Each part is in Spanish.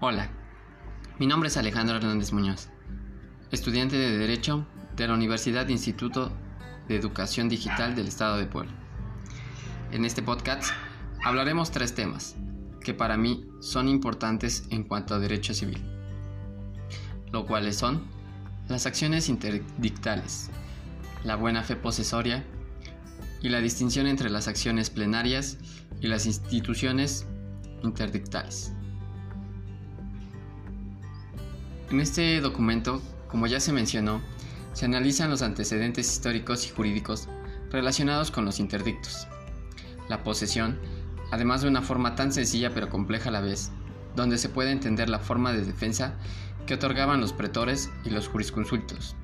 Hola, mi nombre es Alejandro Hernández Muñoz, estudiante de Derecho de la Universidad Instituto de Educación Digital del Estado de Puebla. En este podcast hablaremos tres temas que para mí son importantes en cuanto a derecho civil, lo cuales son las acciones interdictales, la buena fe posesoria y la distinción entre las acciones plenarias y las instituciones interdictales. En este documento, como ya se mencionó, se analizan los antecedentes históricos y jurídicos relacionados con los interdictos. La posesión, además de una forma tan sencilla pero compleja a la vez, donde se puede entender la forma de defensa que otorgaban los pretores y los jurisconsultos,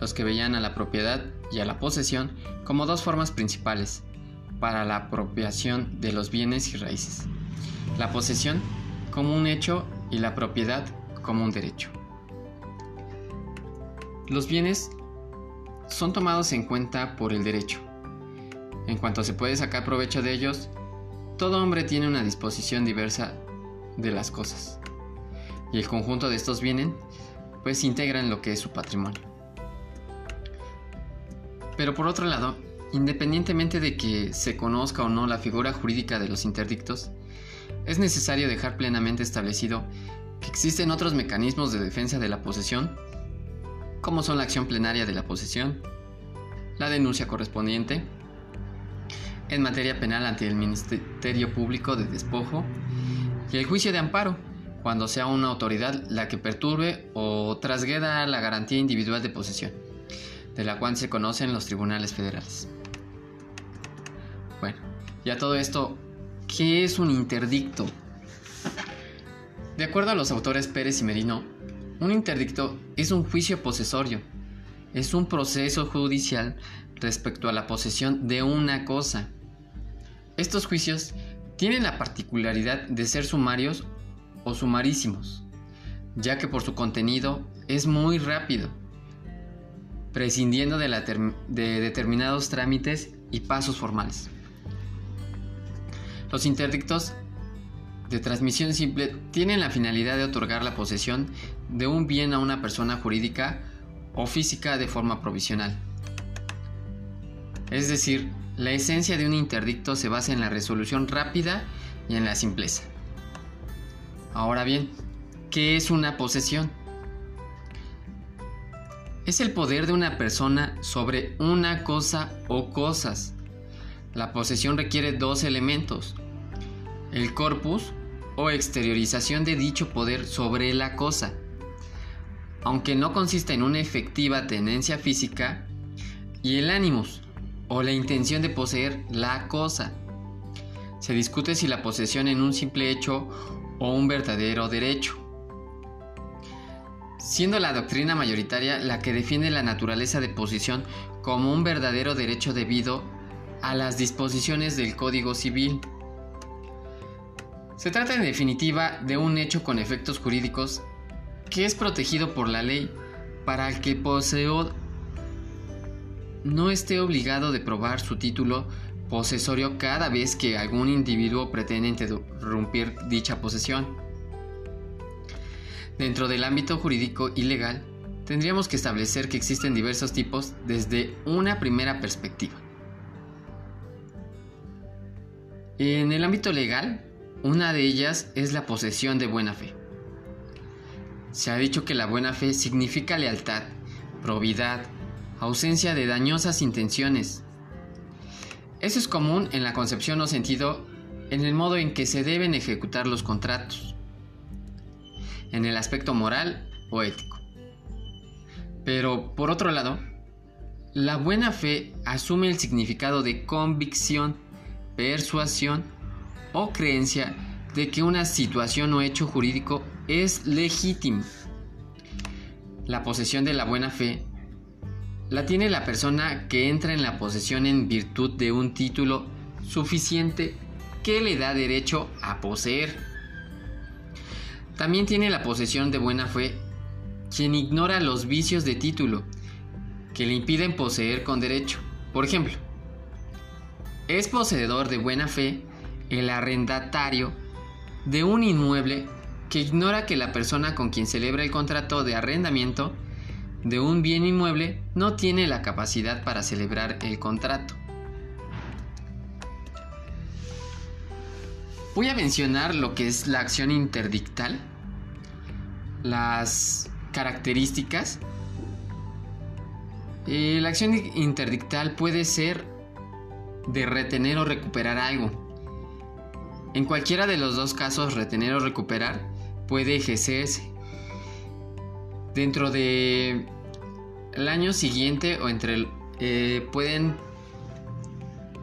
los que veían a la propiedad y a la posesión como dos formas principales para la apropiación de los bienes y raíces. La posesión como un hecho y la propiedad como un derecho. Los bienes son tomados en cuenta por el derecho. En cuanto se puede sacar provecho de ellos, todo hombre tiene una disposición diversa de las cosas. Y el conjunto de estos bienes pues integran lo que es su patrimonio. Pero por otro lado, independientemente de que se conozca o no la figura jurídica de los interdictos, es necesario dejar plenamente establecido que existen otros mecanismos de defensa de la posesión, como son la acción plenaria de la posesión, la denuncia correspondiente, en materia penal ante el Ministerio Público de Despojo y el juicio de amparo, cuando sea una autoridad la que perturbe o trasgueda la garantía individual de posesión, de la cual se conocen los tribunales federales. Bueno, ya todo esto, ¿qué es un interdicto? De acuerdo a los autores Pérez y Merino, un interdicto es un juicio posesorio, es un proceso judicial respecto a la posesión de una cosa. Estos juicios tienen la particularidad de ser sumarios o sumarísimos, ya que por su contenido es muy rápido, prescindiendo de, de determinados trámites y pasos formales. Los interdictos de transmisión simple tienen la finalidad de otorgar la posesión de un bien a una persona jurídica o física de forma provisional. Es decir, la esencia de un interdicto se basa en la resolución rápida y en la simpleza. Ahora bien, ¿qué es una posesión? Es el poder de una persona sobre una cosa o cosas. La posesión requiere dos elementos. El corpus o exteriorización de dicho poder sobre la cosa. Aunque no consista en una efectiva tenencia física, y el animus, o la intención de poseer la cosa. Se discute si la posesión en un simple hecho o un verdadero derecho. Siendo la doctrina mayoritaria la que defiende la naturaleza de posesión como un verdadero derecho debido a las disposiciones del Código Civil. Se trata en definitiva de un hecho con efectos jurídicos que es protegido por la ley para el que poseedor no esté obligado de probar su título posesorio cada vez que algún individuo pretende interrumpir dicha posesión. Dentro del ámbito jurídico y legal, tendríamos que establecer que existen diversos tipos desde una primera perspectiva. En el ámbito legal, una de ellas es la posesión de buena fe. Se ha dicho que la buena fe significa lealtad, probidad, ausencia de dañosas intenciones. Eso es común en la concepción o sentido en el modo en que se deben ejecutar los contratos, en el aspecto moral o ético. Pero, por otro lado, la buena fe asume el significado de convicción, persuasión o creencia de que una situación o hecho jurídico es legítimo. La posesión de la buena fe la tiene la persona que entra en la posesión en virtud de un título suficiente que le da derecho a poseer. También tiene la posesión de buena fe quien ignora los vicios de título que le impiden poseer con derecho. Por ejemplo, es poseedor de buena fe el arrendatario de un inmueble que ignora que la persona con quien celebra el contrato de arrendamiento de un bien inmueble no tiene la capacidad para celebrar el contrato. Voy a mencionar lo que es la acción interdictal, las características. Eh, la acción interdictal puede ser de retener o recuperar algo. En cualquiera de los dos casos, retener o recuperar puede ejercerse dentro de el año siguiente o entre eh, pueden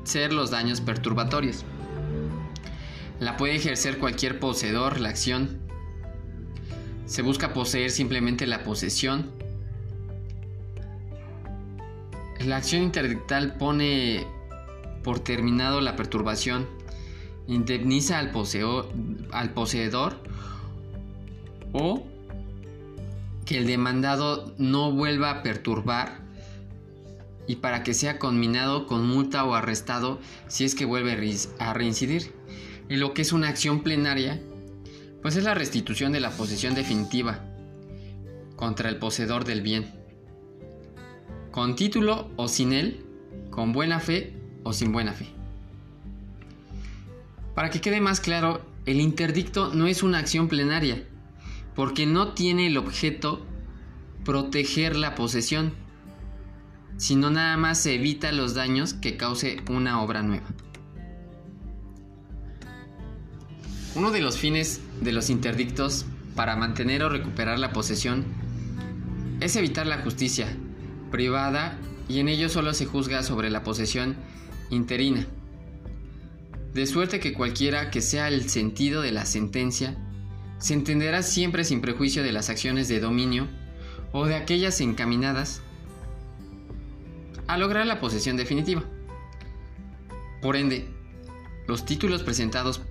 ser los daños perturbatorios. La puede ejercer cualquier poseedor, la acción. Se busca poseer simplemente la posesión. La acción interdictal pone por terminado la perturbación. Indemniza al, al poseedor o que el demandado no vuelva a perturbar y para que sea conminado con multa o arrestado si es que vuelve a reincidir. Y lo que es una acción plenaria, pues es la restitución de la posesión definitiva contra el poseedor del bien. Con título o sin él, con buena fe o sin buena fe. Para que quede más claro, el interdicto no es una acción plenaria, porque no tiene el objeto proteger la posesión, sino nada más se evita los daños que cause una obra nueva. Uno de los fines de los interdictos para mantener o recuperar la posesión es evitar la justicia privada y en ello solo se juzga sobre la posesión interina. De suerte que cualquiera que sea el sentido de la sentencia, se entenderá siempre sin prejuicio de las acciones de dominio o de aquellas encaminadas a lograr la posesión definitiva. Por ende, los títulos presentados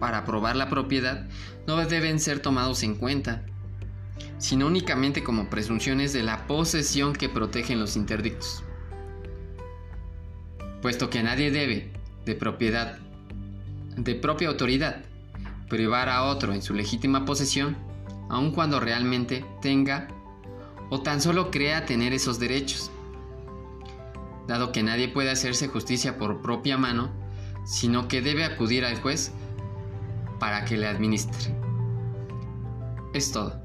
para probar la propiedad no deben ser tomados en cuenta, sino únicamente como presunciones de la posesión que protegen los interdictos. Puesto que nadie debe, de propiedad, de propia autoridad, privar a otro en su legítima posesión, aun cuando realmente tenga o tan solo crea tener esos derechos. Dado que nadie puede hacerse justicia por propia mano, sino que debe acudir al juez para que le administre. Es todo.